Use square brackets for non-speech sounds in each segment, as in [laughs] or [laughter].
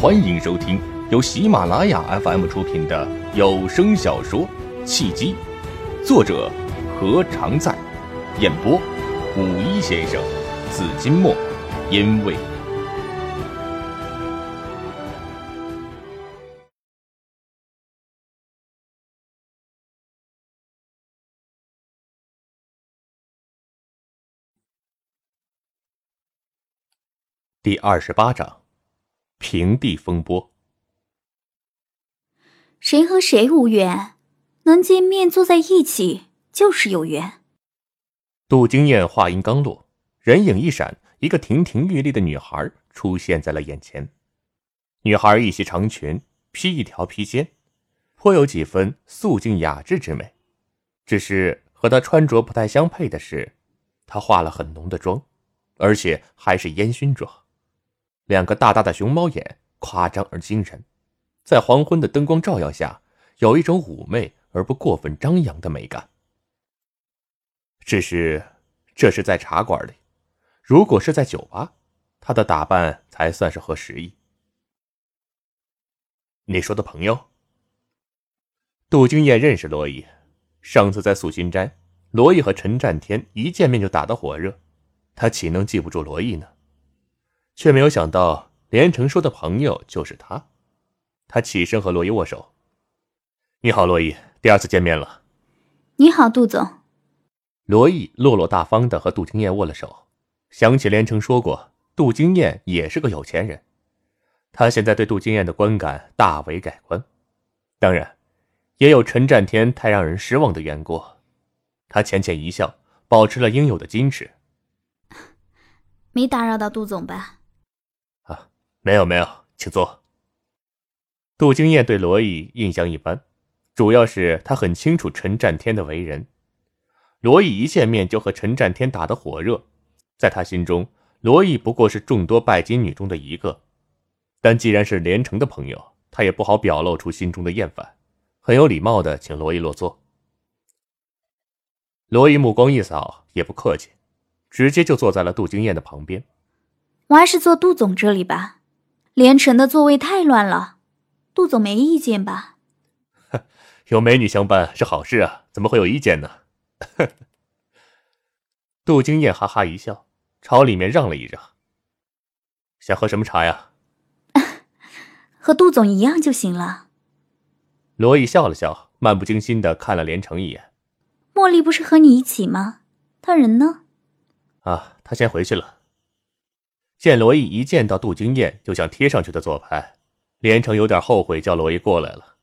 欢迎收听由喜马拉雅 FM 出品的有声小说《契机》，作者何常在，演播五一先生、紫金墨，因为第二十八章。平地风波，谁和谁无缘，能见面坐在一起就是有缘。杜经燕话音刚落，人影一闪，一个亭亭玉立的女孩出现在了眼前。女孩一袭长裙，披一条披肩，颇有几分素净雅致之美。只是和她穿着不太相配的是，她化了很浓的妆，而且还是烟熏妆。两个大大的熊猫眼，夸张而惊人，在黄昏的灯光照耀下，有一种妩媚而不过分张扬的美感。只是，这是在茶馆里，如果是在酒吧，她的打扮才算是合时宜。你说的朋友，杜君燕认识罗毅，上次在素心斋，罗毅和陈占天一见面就打得火热，他岂能记不住罗毅呢？却没有想到，连城说的朋友就是他。他起身和罗伊握手：“你好，罗伊，第二次见面了。”“你好，杜总。”罗伊落落大方的和杜金燕握了手。想起连城说过，杜金燕也是个有钱人，他现在对杜金燕的观感大为改观。当然，也有陈占天太让人失望的缘故。他浅浅一笑，保持了应有的矜持。[laughs] “没打扰到杜总吧？”没有没有，请坐。杜金燕对罗毅印象一般，主要是他很清楚陈占天的为人。罗毅一见面就和陈占天打得火热，在他心中，罗毅不过是众多拜金女中的一个。但既然是连城的朋友，他也不好表露出心中的厌烦，很有礼貌的请罗毅落座。罗毅目光一扫，也不客气，直接就坐在了杜金燕的旁边。我还是坐杜总这里吧。连城的座位太乱了，杜总没意见吧？[laughs] 有美女相伴是好事啊，怎么会有意见呢？[laughs] 杜金燕哈哈一笑，朝里面让了一让。想喝什么茶呀？[laughs] 和杜总一样就行了。罗毅笑了笑，漫不经心的看了连城一眼。茉莉不是和你一起吗？他人呢？啊，他先回去了。见罗毅一见到杜金燕就想贴上去的做派，连城有点后悔叫罗毅过来了。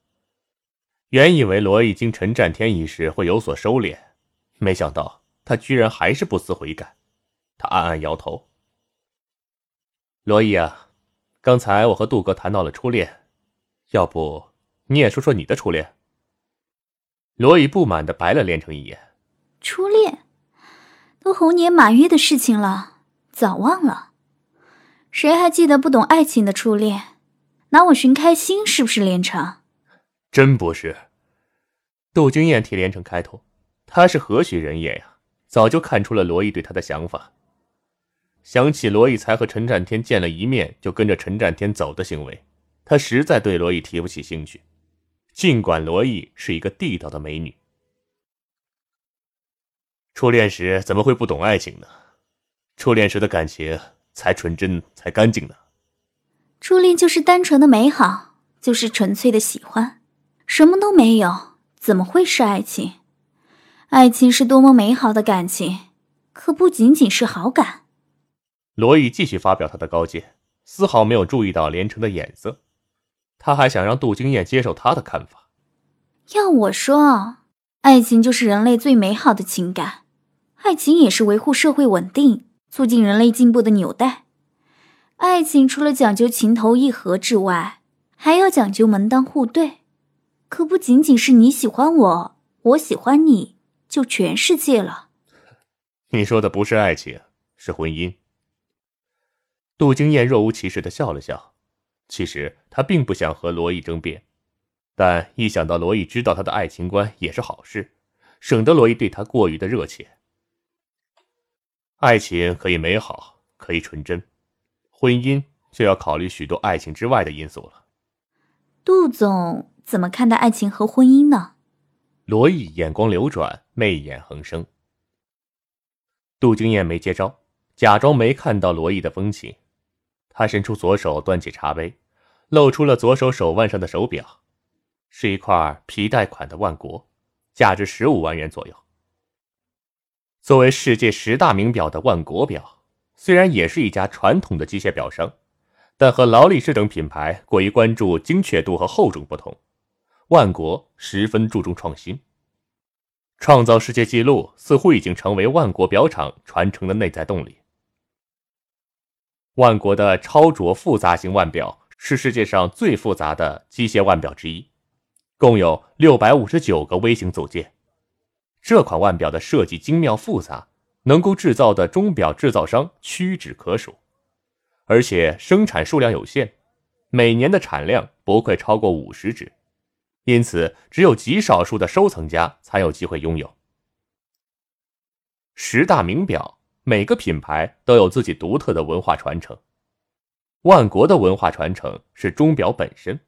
原以为罗毅经陈占天一事会有所收敛，没想到他居然还是不思悔改。他暗暗摇头。罗毅啊，刚才我和杜哥谈到了初恋，要不你也说说你的初恋？罗毅不满的白了连城一眼。初恋，都猴年马月的事情了，早忘了。谁还记得不懂爱情的初恋？拿我寻开心是不是连城？真不是。杜君燕替连城开头，他是何许人也呀？早就看出了罗毅对他的想法。想起罗毅才和陈占天见了一面就跟着陈占天走的行为，他实在对罗毅提不起兴趣。尽管罗毅是一个地道的美女，初恋时怎么会不懂爱情呢？初恋时的感情。才纯真，才干净呢。初恋就是单纯的美好，就是纯粹的喜欢，什么都没有，怎么会是爱情？爱情是多么美好的感情，可不仅仅是好感。罗毅继续发表他的高见，丝毫没有注意到连城的眼色，他还想让杜金燕接受他的看法。要我说，爱情就是人类最美好的情感，爱情也是维护社会稳定。促进人类进步的纽带，爱情除了讲究情投意合之外，还要讲究门当户对，可不仅仅是你喜欢我，我喜欢你就全世界了。[laughs] 你说的不是爱情，是婚姻。杜金燕若无其事的笑了笑，其实她并不想和罗毅争辩，但一想到罗毅知道她的爱情观也是好事，省得罗毅对她过于的热切。爱情可以美好，可以纯真，婚姻就要考虑许多爱情之外的因素了。杜总怎么看待爱情和婚姻呢？罗毅眼光流转，媚眼横生。杜经燕没接招，假装没看到罗毅的风情。他伸出左手，端起茶杯，露出了左手手腕上的手表，是一块皮带款的万国，价值十五万元左右。作为世界十大名表的万国表，虽然也是一家传统的机械表商，但和劳力士等品牌过于关注精确度和厚重不同，万国十分注重创新。创造世界纪录似乎已经成为万国表厂传承的内在动力。万国的超卓复杂型腕表是世界上最复杂的机械腕表之一，共有六百五十九个微型组件。这款腕表的设计精妙复杂，能够制造的钟表制造商屈指可数，而且生产数量有限，每年的产量不会超过五十只，因此只有极少数的收藏家才有机会拥有。十大名表。每个品牌都有自己独特的文化传承，万国的文化传承是钟表本身，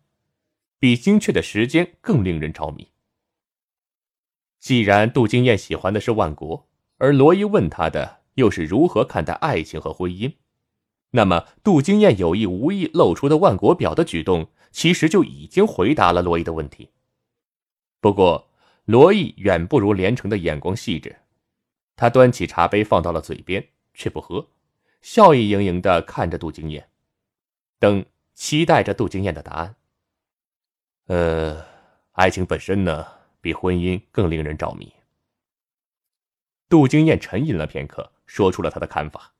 比精确的时间更令人着迷。既然杜金燕喜欢的是万国，而罗伊问他的又是如何看待爱情和婚姻，那么杜金燕有意无意露出的万国表的举动，其实就已经回答了罗伊的问题。不过，罗伊远不如连城的眼光细致。他端起茶杯放到了嘴边，却不喝，笑意盈盈的看着杜金燕，等期待着杜金燕的答案。呃，爱情本身呢，比婚姻更令人着迷。杜金燕沉吟了片刻，说出了他的看法：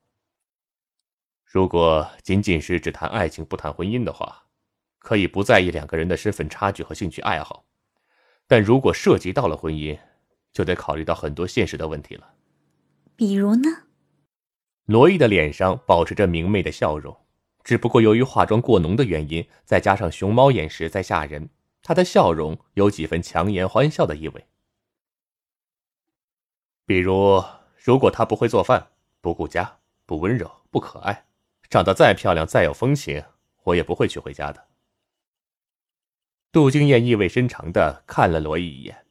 如果仅仅是只谈爱情不谈婚姻的话，可以不在意两个人的身份差距和兴趣爱好；但如果涉及到了婚姻，就得考虑到很多现实的问题了。比如呢？罗毅的脸上保持着明媚的笑容，只不过由于化妆过浓的原因，再加上熊猫眼实在吓人，他的笑容有几分强颜欢笑的意味。比如，如果她不会做饭、不顾家、不温柔、不可爱，长得再漂亮、再有风情，我也不会娶回家的。杜静燕意味深长的看了罗毅一眼，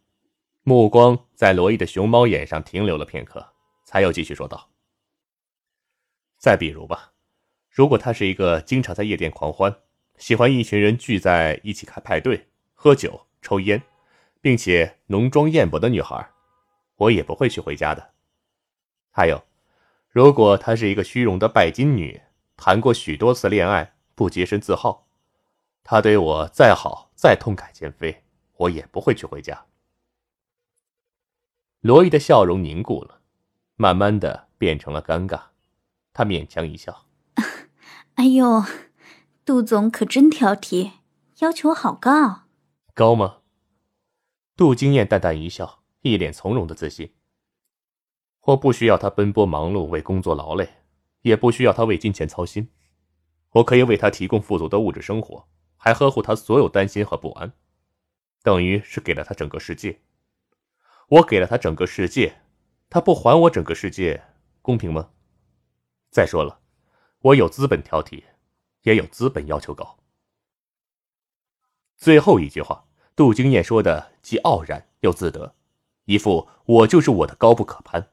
目光在罗毅的熊猫眼上停留了片刻。才又继续说道：“再比如吧，如果她是一个经常在夜店狂欢、喜欢一群人聚在一起开派对、喝酒、抽烟，并且浓妆艳抹的女孩，我也不会去回家的。还有，如果她是一个虚荣的拜金女，谈过许多次恋爱，不洁身自好，她对我再好、再痛改前非，我也不会去回家。”罗伊的笑容凝固了。慢慢的变成了尴尬，他勉强一笑：“ [laughs] 哎呦，杜总可真挑剔，要求好高。高吗？”杜金燕淡淡一笑，一脸从容的自信。我不需要他奔波忙碌为工作劳累，也不需要他为金钱操心，我可以为他提供富足的物质生活，还呵护他所有担心和不安，等于是给了他整个世界。我给了他整个世界。他不还我整个世界，公平吗？再说了，我有资本挑剔，也有资本要求高。最后一句话，杜经燕说的既傲然又自得，一副我就是我的高不可攀。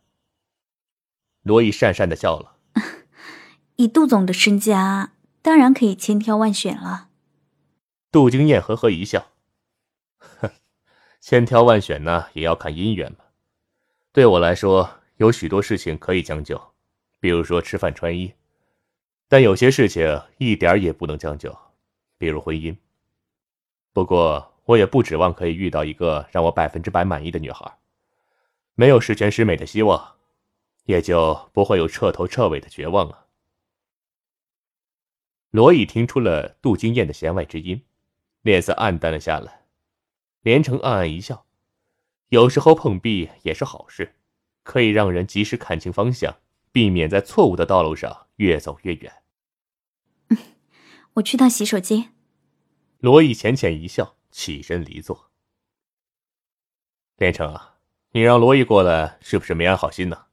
罗毅讪讪的笑了，[laughs] 以杜总的身家，当然可以千挑万选了。杜经燕呵呵一笑，哼，千挑万选呢，也要看姻缘嘛。对我来说，有许多事情可以将就，比如说吃饭穿衣；但有些事情一点也不能将就，比如婚姻。不过，我也不指望可以遇到一个让我百分之百满意的女孩。没有十全十美的希望，也就不会有彻头彻尾的绝望了。罗毅听出了杜金燕的弦外之音，脸色暗淡了下来，连城暗暗一笑。有时候碰壁也是好事，可以让人及时看清方向，避免在错误的道路上越走越远。[laughs] 我去趟洗手间。罗毅浅浅一笑，起身离座。连城啊，你让罗毅过来，是不是没安好心呢？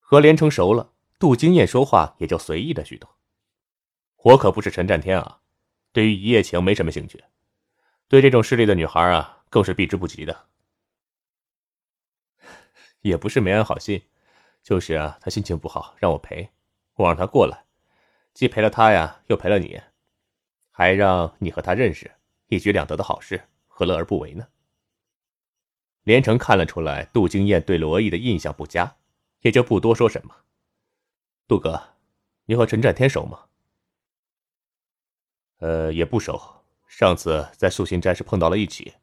和连城熟了，杜金燕说话也就随意了许多。我可不是陈占天啊，对于一夜情没什么兴趣，对这种势利的女孩啊，更是避之不及的。也不是没安好心，就是啊，他心情不好，让我陪，我让他过来，既陪了他呀，又陪了你，还让你和他认识，一举两得的好事，何乐而不为呢？连城看了出来，杜金燕对罗毅的印象不佳，也就不多说什么。杜哥，你和陈占天熟吗？呃，也不熟。上次在素心斋是碰到了一起，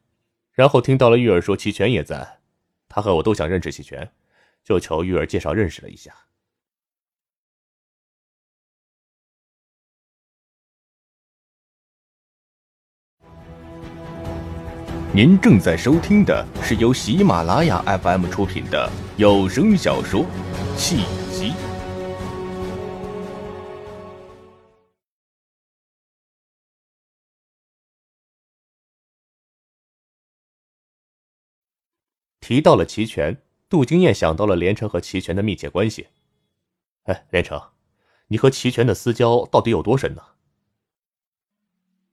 然后听到了玉儿说齐全也在，他和我都想认识齐全，就求玉儿介绍认识了一下。您正在收听的是由喜马拉雅 FM 出品的有声小说《契机》。提到了齐全，杜金燕想到了连城和齐全的密切关系。哎，连城，你和齐全的私交到底有多深呢？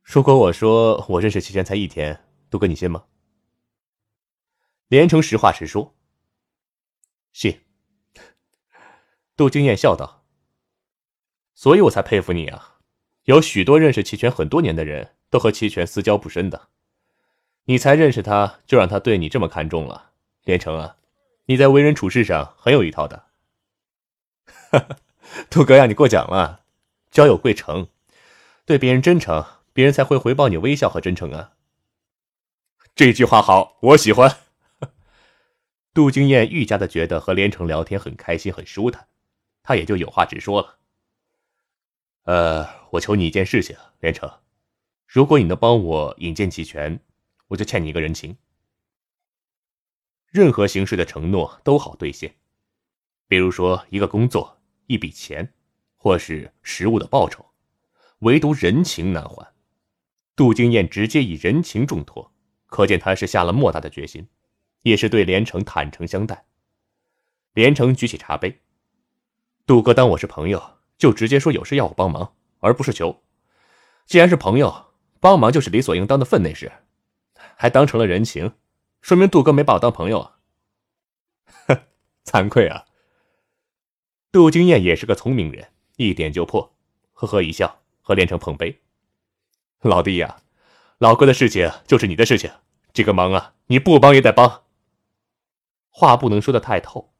如果我说我认识齐全才一天，杜哥你信吗？连城实话实说。信。杜金燕笑道：“所以我才佩服你啊！有许多认识齐全很多年的人都和齐全私交不深的，你才认识他就让他对你这么看重了。”连城啊，你在为人处事上很有一套的。哈哈，杜哥呀，你过奖了。交友贵诚，对别人真诚，别人才会回报你微笑和真诚啊。这句话好，我喜欢。[laughs] 杜金燕愈加的觉得和连城聊天很开心，很舒坦，他也就有话直说了。呃，我求你一件事情，连城，如果你能帮我引荐齐全，我就欠你一个人情。任何形式的承诺都好兑现，比如说一个工作、一笔钱，或是实物的报酬，唯独人情难还。杜金燕直接以人情重托，可见他是下了莫大的决心，也是对连城坦诚相待。连城举起茶杯：“杜哥当我是朋友，就直接说有事要我帮忙，而不是求。既然是朋友，帮忙就是理所应当的分内事，还当成了人情。”说明杜哥没把我当朋友啊！惭愧啊。杜金燕也是个聪明人，一点就破，呵呵一笑，和连城碰杯。老弟呀，老哥的事情就是你的事情，这个忙啊，你不帮也得帮。话不能说的太透，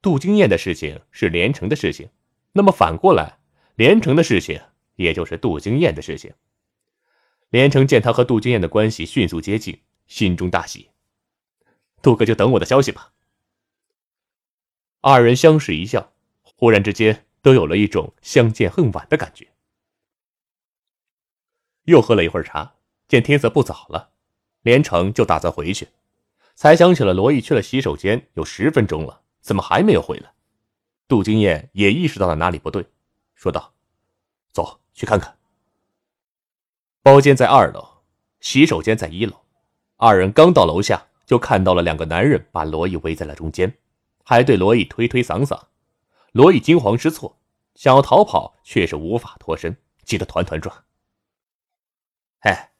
杜金燕的事情是连城的事情，那么反过来，连城的事情也就是杜金燕的事情。连城见他和杜金燕的关系迅速接近，心中大喜。杜哥就等我的消息吧。二人相视一笑，忽然之间都有了一种相见恨晚的感觉。又喝了一会儿茶，见天色不早了，连城就打算回去，才想起了罗毅去了洗手间有十分钟了，怎么还没有回来？杜金燕也意识到了哪里不对，说道：“走去看看。”包间在二楼，洗手间在一楼。二人刚到楼下。就看到了两个男人把罗毅围在了中间，还对罗毅推推搡搡。罗毅惊慌失措，想要逃跑，却是无法脱身，急得团团转。哎，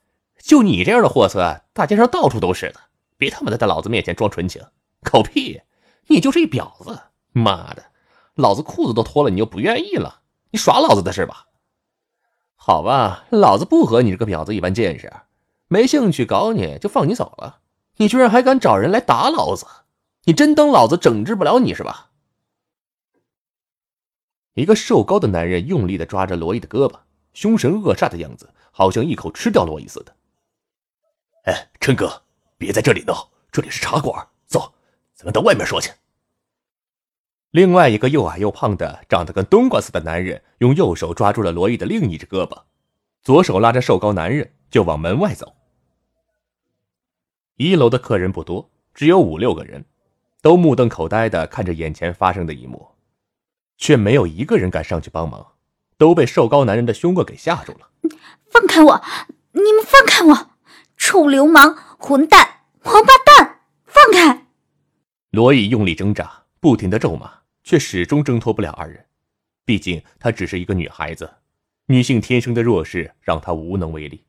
就你这样的货色，大街上到处都是的，别他妈的在老子面前装纯情，狗屁！你就是一婊子！妈的，老子裤子都脱了，你又不愿意了，你耍老子的是吧？好吧，老子不和你这个婊子一般见识，没兴趣搞你就放你走了。你居然还敢找人来打老子！你真当老子整治不了你是吧？一个瘦高的男人用力的抓着罗伊的胳膊，凶神恶煞的样子，好像一口吃掉罗伊似的。哎，陈哥，别在这里闹，这里是茶馆，走，咱们到外面说去。另外一个又矮又胖的、长得跟冬瓜似的男人，用右手抓住了罗毅的另一只胳膊，左手拉着瘦高男人就往门外走。一楼的客人不多，只有五六个人，都目瞪口呆的看着眼前发生的一幕，却没有一个人敢上去帮忙，都被瘦高男人的凶恶给吓住了。放开我！你们放开我！臭流氓、混蛋、王八蛋！放开！罗毅用力挣扎，不停的咒骂，却始终挣脱不了二人。毕竟她只是一个女孩子，女性天生的弱势让他无能为力。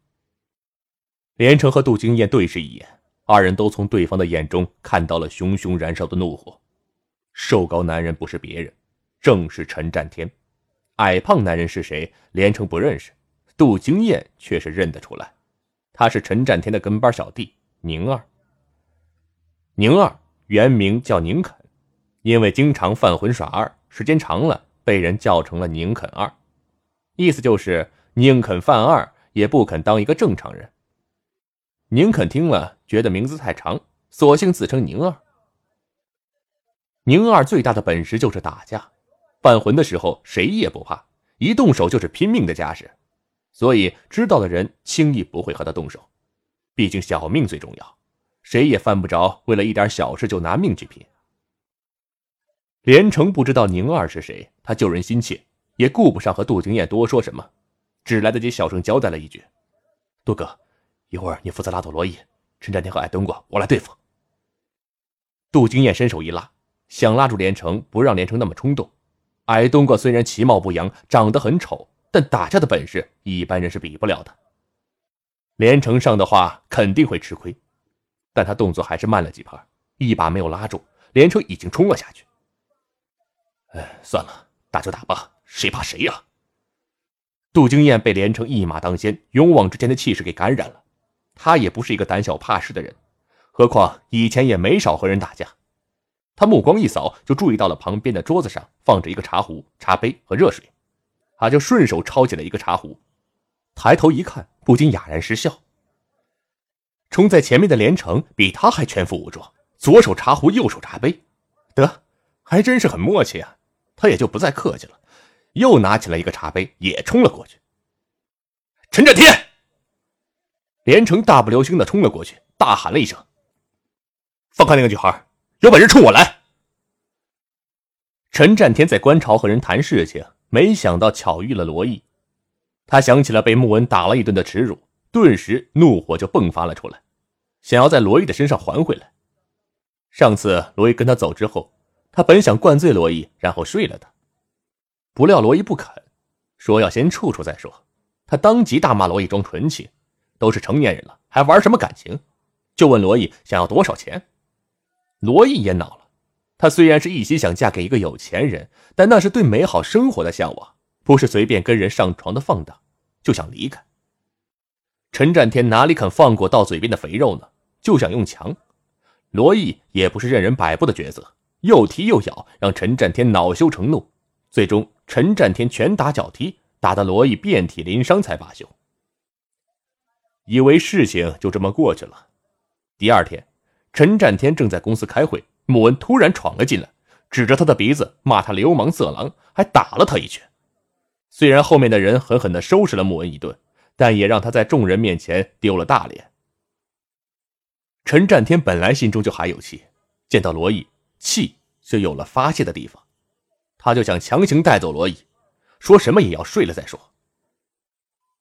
连城和杜经燕对视一眼，二人都从对方的眼中看到了熊熊燃烧的怒火。瘦高男人不是别人，正是陈占天。矮胖男人是谁？连城不认识，杜经燕却是认得出来，他是陈占天的跟班小弟宁二。宁二原名叫宁肯，因为经常犯浑耍二，时间长了被人叫成了宁肯二，意思就是宁肯犯二也不肯当一个正常人。宁肯听了觉得名字太长，索性自称宁二。宁二最大的本事就是打架。犯浑的时候，谁也不怕，一动手就是拼命的架势，所以知道的人轻易不会和他动手。毕竟小命最重要，谁也犯不着为了一点小事就拿命去拼。连城不知道宁二是谁，他救人心切，也顾不上和杜经燕多说什么，只来得及小声交代了一句：“杜哥，一会儿你负责拉走罗毅，陈占天和矮冬瓜我来对付。”杜经燕伸手一拉，想拉住连城，不让连城那么冲动。矮冬瓜虽然其貌不扬，长得很丑，但打架的本事一般人是比不了的。连城上的话肯定会吃亏，但他动作还是慢了几拍，一把没有拉住，连城已经冲了下去。哎，算了，打就打吧，谁怕谁呀？杜经燕被连城一马当先、勇往直前的气势给感染了，他也不是一个胆小怕事的人，何况以前也没少和人打架。他目光一扫，就注意到了旁边的桌子上放着一个茶壶、茶杯和热水，他就顺手抄起了一个茶壶，抬头一看，不禁哑然失笑。冲在前面的连城比他还全副武装，左手茶壶，右手茶杯，得，还真是很默契啊！他也就不再客气了，又拿起了一个茶杯，也冲了过去。陈占天，连城大步流星的冲了过去，大喊了一声：“放开那个女孩！”有本事冲我来！陈占天在观潮和人谈事情，没想到巧遇了罗毅。他想起了被穆文打了一顿的耻辱，顿时怒火就迸发了出来，想要在罗毅的身上还回来。上次罗毅跟他走之后，他本想灌醉罗毅，然后睡了他，不料罗毅不肯，说要先处处再说。他当即大骂罗毅装纯情，都是成年人了，还玩什么感情？就问罗毅想要多少钱。罗毅也恼了，她虽然是一心想嫁给一个有钱人，但那是对美好生活的向往，不是随便跟人上床的放荡，就想离开。陈占天哪里肯放过到嘴边的肥肉呢？就想用强。罗毅也不是任人摆布的角色，又踢又咬，让陈占天恼羞成怒。最终，陈占天拳打脚踢，打得罗毅遍体鳞伤才罢休。以为事情就这么过去了。第二天。陈占天正在公司开会，穆文突然闯了进来，指着他的鼻子骂他流氓色狼，还打了他一拳。虽然后面的人狠狠地收拾了穆文一顿，但也让他在众人面前丢了大脸。陈占天本来心中就还有气，见到罗毅，气就有了发泄的地方，他就想强行带走罗毅，说什么也要睡了再说。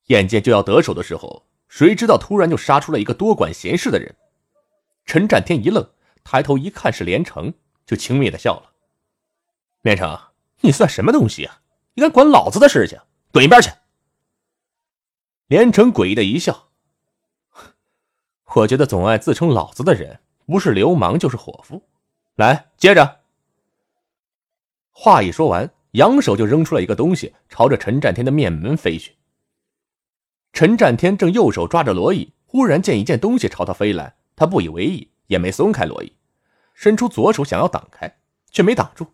眼见就要得手的时候，谁知道突然就杀出了一个多管闲事的人。陈占天一愣，抬头一看是连城，就轻蔑的笑了：“连城，你算什么东西啊？你敢管老子的事情？滚一边去！”连城诡异的一笑：“ [laughs] 我觉得总爱自称老子的人，不是流氓就是伙夫。来，接着。”话一说完，扬手就扔出了一个东西，朝着陈占天的面门飞去。陈占天正右手抓着罗毅，忽然见一件东西朝他飞来。他不以为意，也没松开罗伊，伸出左手想要挡开，却没挡住。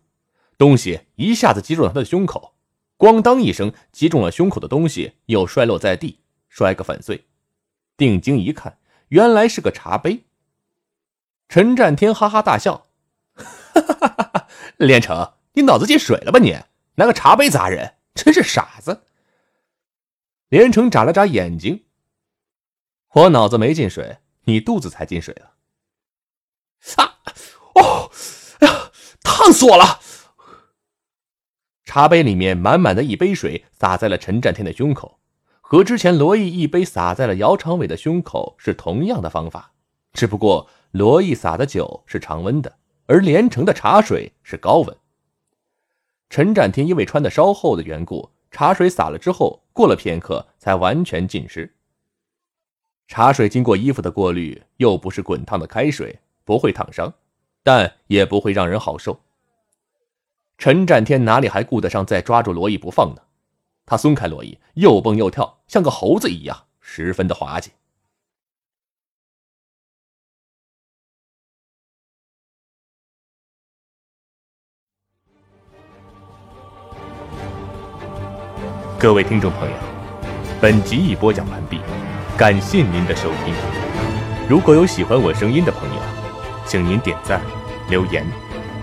东西一下子击中了他的胸口，咣当一声，击中了胸口的东西又摔落在地，摔个粉碎。定睛一看，原来是个茶杯。陈占天哈哈大笑：“哈哈哈哈！连城，你脑子进水了吧？你拿个茶杯砸人，真是傻子。”连城眨了眨眼睛：“我脑子没进水。”你肚子才进水了！哦！哎呀，烫死我了！茶杯里面满满的一杯水洒在了陈占天的胸口，和之前罗毅一杯洒在了姚长伟的胸口是同样的方法，只不过罗毅洒的酒是常温的，而连城的茶水是高温。陈占天因为穿的稍厚的缘故，茶水洒了之后，过了片刻才完全浸湿。茶水经过衣服的过滤，又不是滚烫的开水，不会烫伤，但也不会让人好受。陈占天哪里还顾得上再抓住罗毅不放呢？他松开罗毅，又蹦又跳，像个猴子一样，十分的滑稽。各位听众朋友，本集已播讲完毕，感谢您的收听。如果有喜欢我声音的朋友，请您点赞、留言，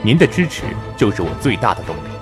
您的支持就是我最大的动力。